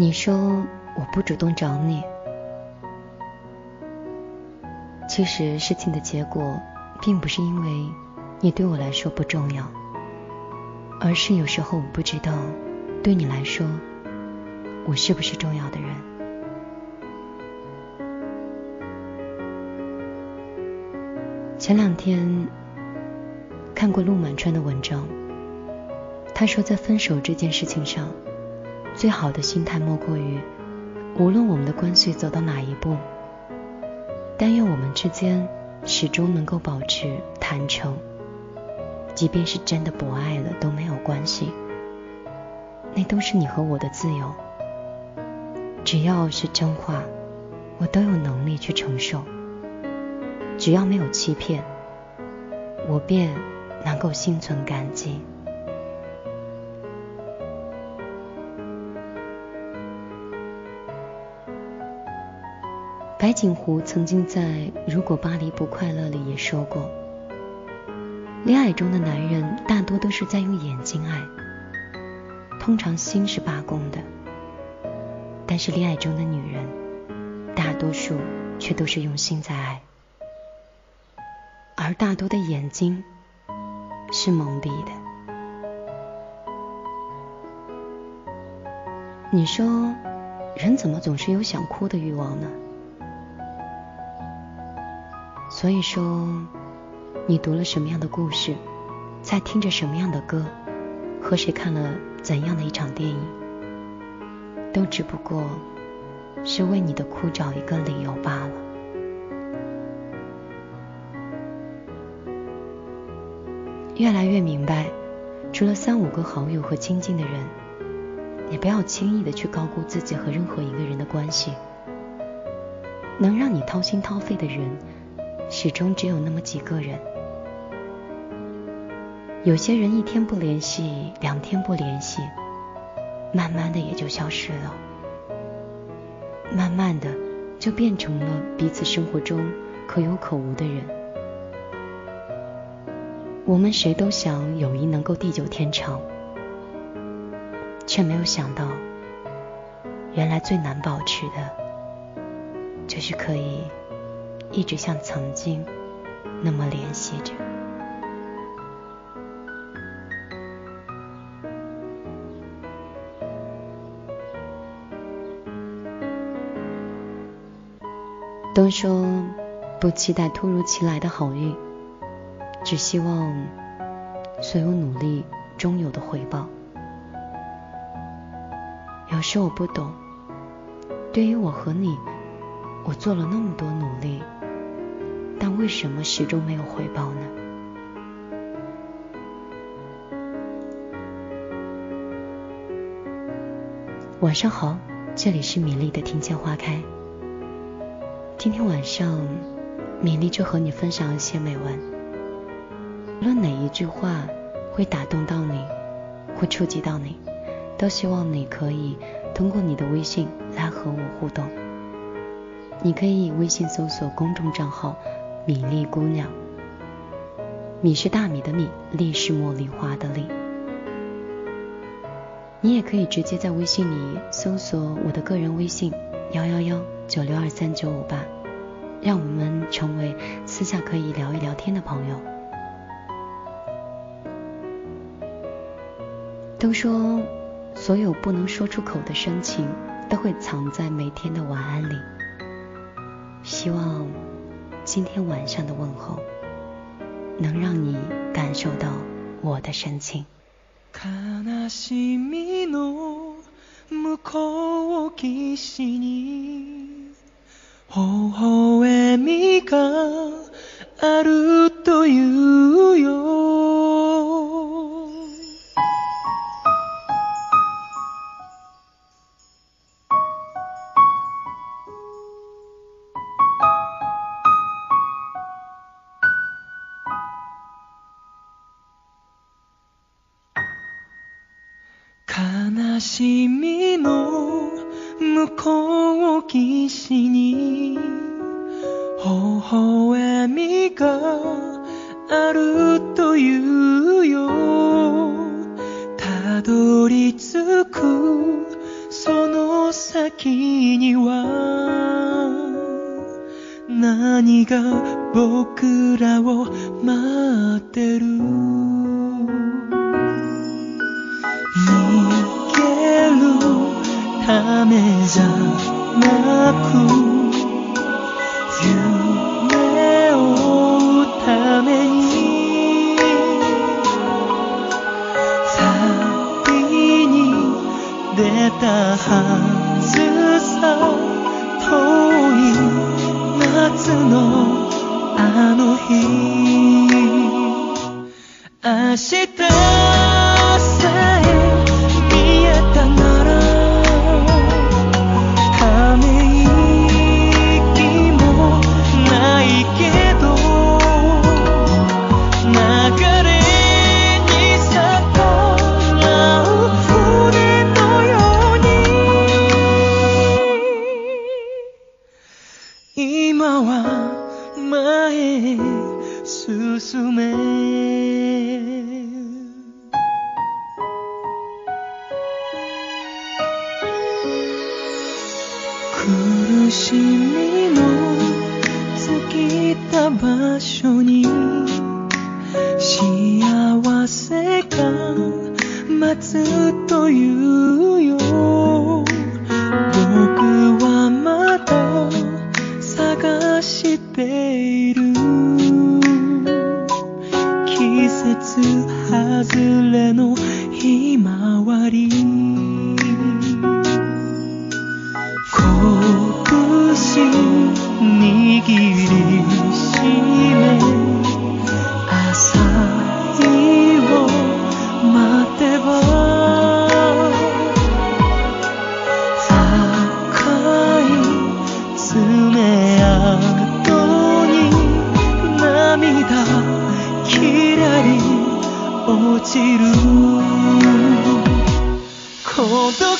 你说我不主动找你，其实事情的结果并不是因为你对我来说不重要，而是有时候我不知道对你来说我是不是重要的人。前两天看过陆满川的文章，他说在分手这件事情上。最好的心态莫过于，无论我们的关系走到哪一步，但愿我们之间始终能够保持坦诚。即便是真的不爱了都没有关系，那都是你和我的自由。只要是真话，我都有能力去承受。只要没有欺骗，我便能够心存感激。白景湖曾经在《如果巴黎不快乐》里也说过，恋爱中的男人大多都是在用眼睛爱，通常心是罢工的；但是恋爱中的女人，大多数却都是用心在爱，而大多的眼睛是蒙蔽的。你说，人怎么总是有想哭的欲望呢？所以说，你读了什么样的故事，在听着什么样的歌，和谁看了怎样的一场电影，都只不过是为你的哭找一个理由罢了。越来越明白，除了三五个好友和亲近的人，也不要轻易的去高估自己和任何一个人的关系。能让你掏心掏肺的人。始终只有那么几个人，有些人一天不联系，两天不联系，慢慢的也就消失了，慢慢的就变成了彼此生活中可有可无的人。我们谁都想友谊能够地久天长，却没有想到，原来最难保持的，就是可以。一直像曾经那么联系着。都说不期待突如其来的好运，只希望所有努力终有的回报。有时我不懂，对于我和你，我做了那么多努力。但为什么始终没有回报呢？晚上好，这里是米粒的听见花开。今天晚上，米粒就和你分享一些美文。无论哪一句话会打动到你，会触及到你，都希望你可以通过你的微信来和我互动。你可以微信搜索公众账号。米粒姑娘，米是大米的米，粒是茉莉花的粒。你也可以直接在微信里搜索我的个人微信幺幺幺九六二三九五八，让我们成为私下可以聊一聊天的朋友。都说所有不能说出口的深情，都会藏在每天的晚安里。希望。今天晚上的问候，能让你感受到我的深情。悲しみの向こう岸に微笑みがあるという しみの向こう岸に微笑みがあるというよ。たどり着くその先には。何が僕らを待ってる。たはずさ遠い夏のあの日。明日場所に孤独